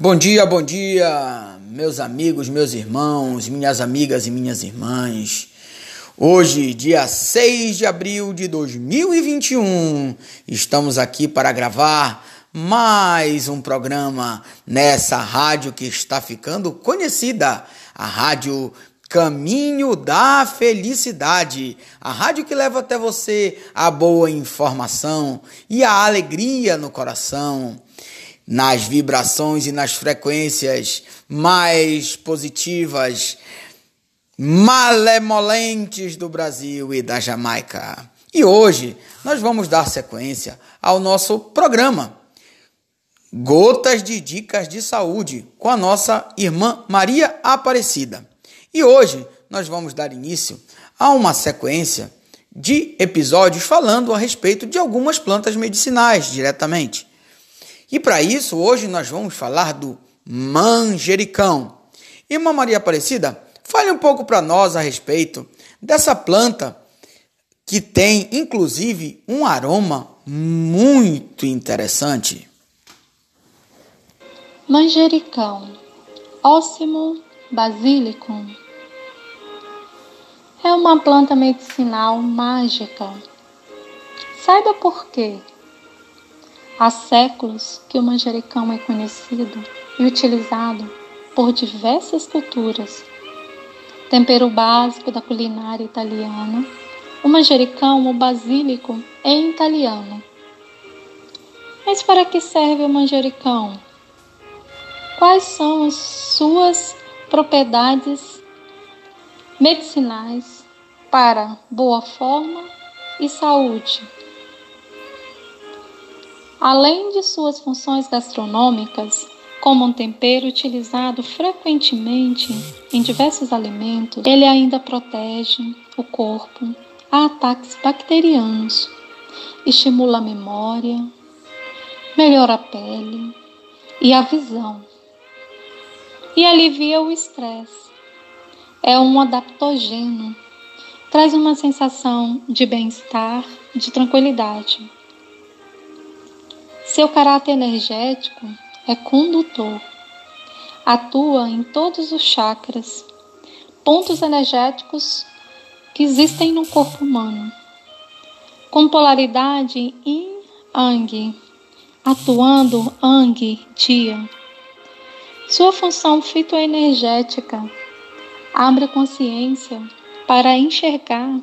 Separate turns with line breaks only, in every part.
Bom dia, bom dia, meus amigos, meus irmãos, minhas amigas e minhas irmãs. Hoje, dia 6 de abril de 2021, estamos aqui para gravar mais um programa nessa rádio que está ficando conhecida, a Rádio Caminho da Felicidade, a rádio que leva até você a boa informação e a alegria no coração nas vibrações e nas frequências mais positivas, malemolentes do Brasil e da Jamaica. E hoje nós vamos dar sequência ao nosso programa Gotas de Dicas de Saúde com a nossa irmã Maria Aparecida. E hoje nós vamos dar início a uma sequência de episódios falando a respeito de algumas plantas medicinais diretamente. E para isso, hoje nós vamos falar do manjericão. Irmã Maria Aparecida, fale um pouco para nós a respeito dessa planta que tem, inclusive, um aroma muito interessante.
Manjericão, Ósimo basilicum, é uma planta medicinal mágica. Saiba por quê. Há séculos que o manjericão é conhecido e utilizado por diversas culturas. Tempero básico da culinária italiana, o manjericão ou basílico em italiano. Mas para que serve o manjericão? Quais são as suas propriedades medicinais para boa forma e saúde? Além de suas funções gastronômicas, como um tempero utilizado frequentemente em diversos alimentos, ele ainda protege o corpo a ataques bacterianos, estimula a memória, melhora a pele e a visão e alivia o estresse. É um adaptogeno, traz uma sensação de bem-estar, de tranquilidade. Seu caráter energético é condutor. Atua em todos os chakras, pontos energéticos que existem no corpo humano. Com polaridade Yin Yang, atuando Ang dia. Sua função fitoenergética abre a consciência para enxergar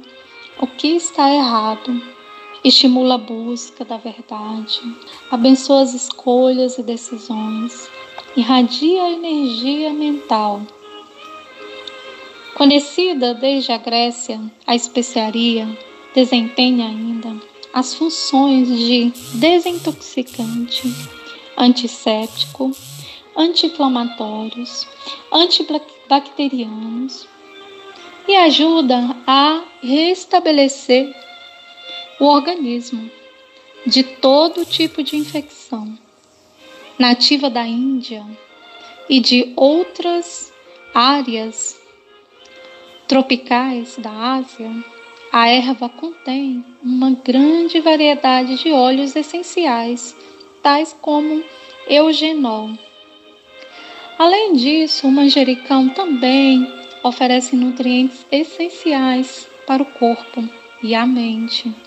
o que está errado estimula a busca da verdade, abençoa as escolhas e decisões, irradia a energia mental. Conhecida desde a Grécia, a especiaria desempenha ainda as funções de desintoxicante, antisséptico, anti-inflamatórios, antibacterianos e ajuda a restabelecer o organismo de todo tipo de infecção, nativa da Índia e de outras áreas tropicais da Ásia, a erva contém uma grande variedade de óleos essenciais, tais como eugenol. Além disso, o manjericão também oferece nutrientes essenciais para o corpo e a mente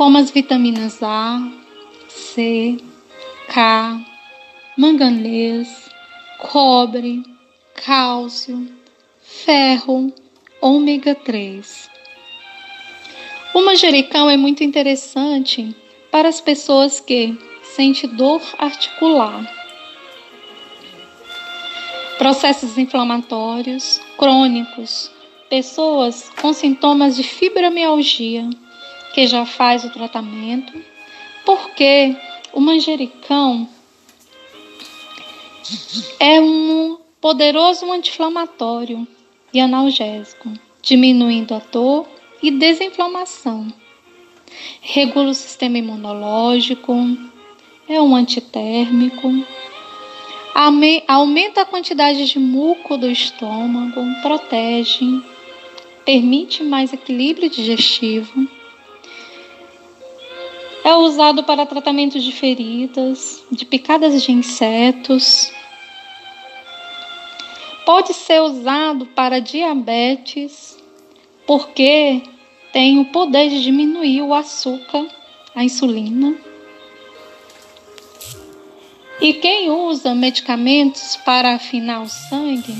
como as vitaminas A, C, K, manganês, cobre, cálcio, ferro, ômega 3. O manjericão é muito interessante para as pessoas que sentem dor articular, processos inflamatórios crônicos, pessoas com sintomas de fibromialgia que já faz o tratamento, porque o manjericão é um poderoso anti-inflamatório e analgésico, diminuindo a dor e desinflamação. Regula o sistema imunológico, é um antitérmico, aumenta a quantidade de muco do estômago, protege, permite mais equilíbrio digestivo É usado para tratamento de feridas, de picadas de insetos. Pode ser usado para diabetes, porque tem o poder de diminuir o açúcar, a insulina. E quem usa medicamentos para afinar o sangue,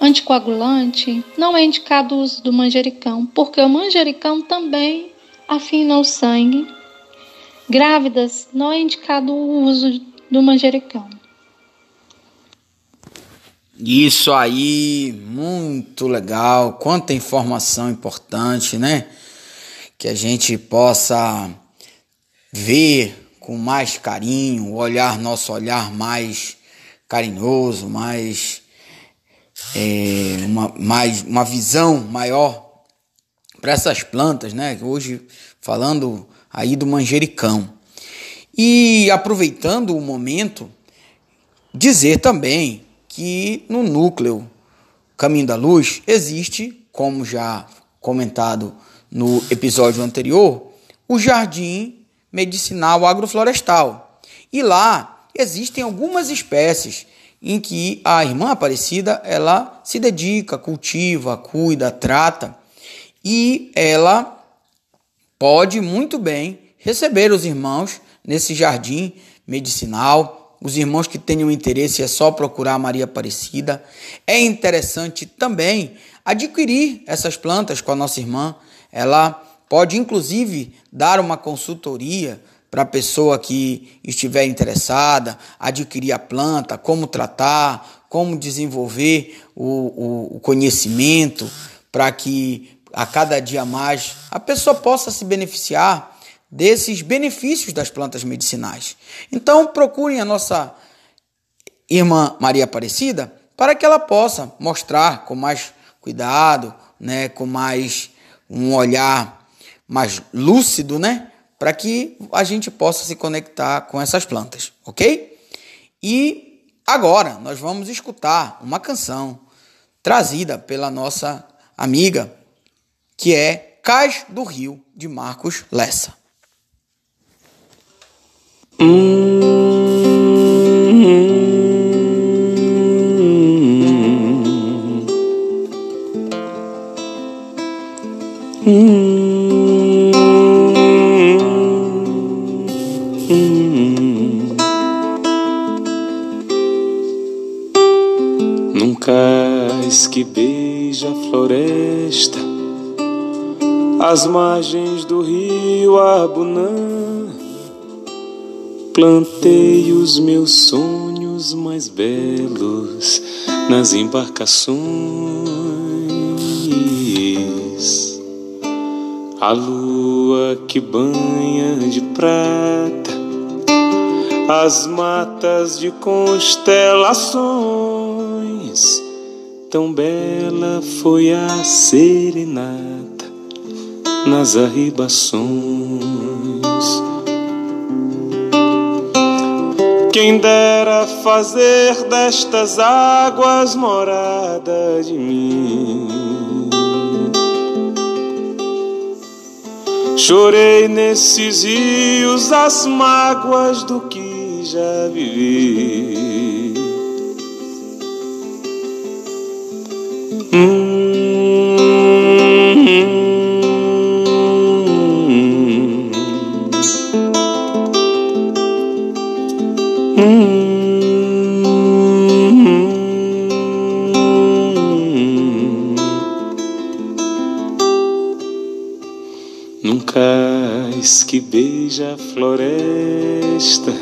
anticoagulante, não é indicado o uso do manjericão, porque o manjericão também afina o sangue Grávidas, não é indicado o uso do manjericão.
Isso aí, muito legal. Quanta informação importante, né? Que a gente possa ver com mais carinho, olhar nosso olhar mais carinhoso, mais é, uma, mais uma visão maior para essas plantas, né? Hoje falando aí do manjericão. E aproveitando o momento, dizer também que no núcleo Caminho da Luz existe, como já comentado no episódio anterior, o Jardim Medicinal Agroflorestal. E lá existem algumas espécies em que a irmã Aparecida ela se dedica, cultiva, cuida, trata e ela pode muito bem receber os irmãos nesse jardim medicinal. Os irmãos que tenham interesse é só procurar Maria Aparecida. É interessante também adquirir essas plantas com a nossa irmã. Ela pode inclusive dar uma consultoria para a pessoa que estiver interessada, adquirir a planta, como tratar, como desenvolver o, o, o conhecimento para que a cada dia mais a pessoa possa se beneficiar desses benefícios das plantas medicinais. Então procurem a nossa irmã Maria Aparecida para que ela possa mostrar com mais cuidado, né, com mais um olhar mais lúcido, né, para que a gente possa se conectar com essas plantas, ok? E agora nós vamos escutar uma canção trazida pela nossa amiga que é Cais do Rio, de Marcos Lessa.
Num cais que beija a floresta às margens do rio Abunã, plantei os meus sonhos mais belos nas embarcações. A lua que banha de prata as matas de constelações, tão bela foi a serenata nas arribações. Quem dera fazer destas águas morada de mim. Chorei nesses rios as mágoas do que já vivi. Hum. Floresta,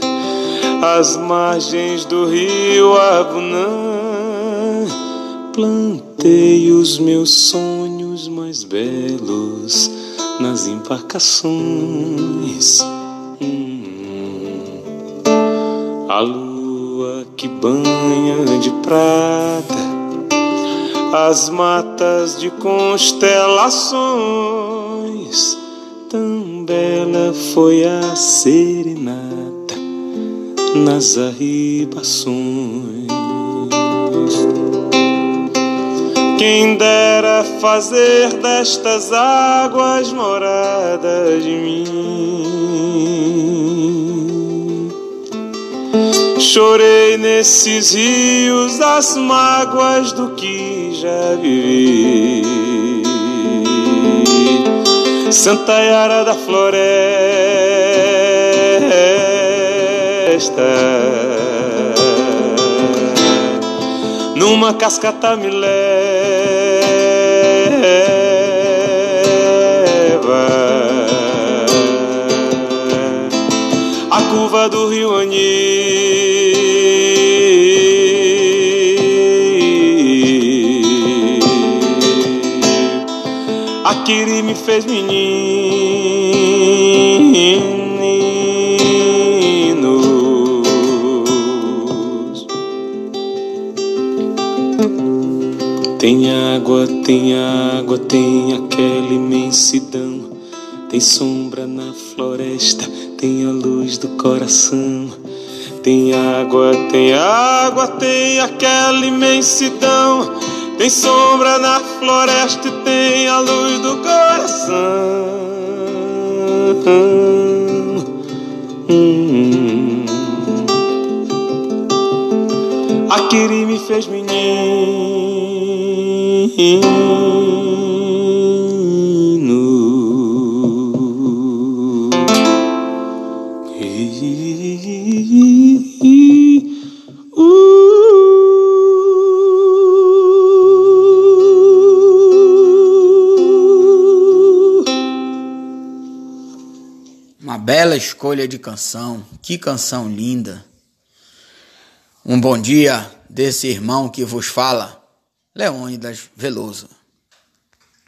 às margens do rio Abunã, plantei os meus sonhos mais belos nas embarcações. Hum, a lua que banha de prata as matas de constelações. Tão foi a serenata nas arribações. Quem dera fazer destas águas moradas de mim. Chorei nesses rios as mágoas do que já vivi. Santa Yara da Floresta numa cascata me leva a curva do rio Ani. Me fez menino. Tem água, tem água, tem aquela imensidão. Tem sombra na floresta, tem a luz do coração. Tem água, tem água, tem aquela imensidão. Tem sombra na floresta e tem a luz do coração. Hum. Aquele me fez menino
bela escolha de canção, que canção linda. Um bom dia desse irmão que vos fala. Leônidas Veloso.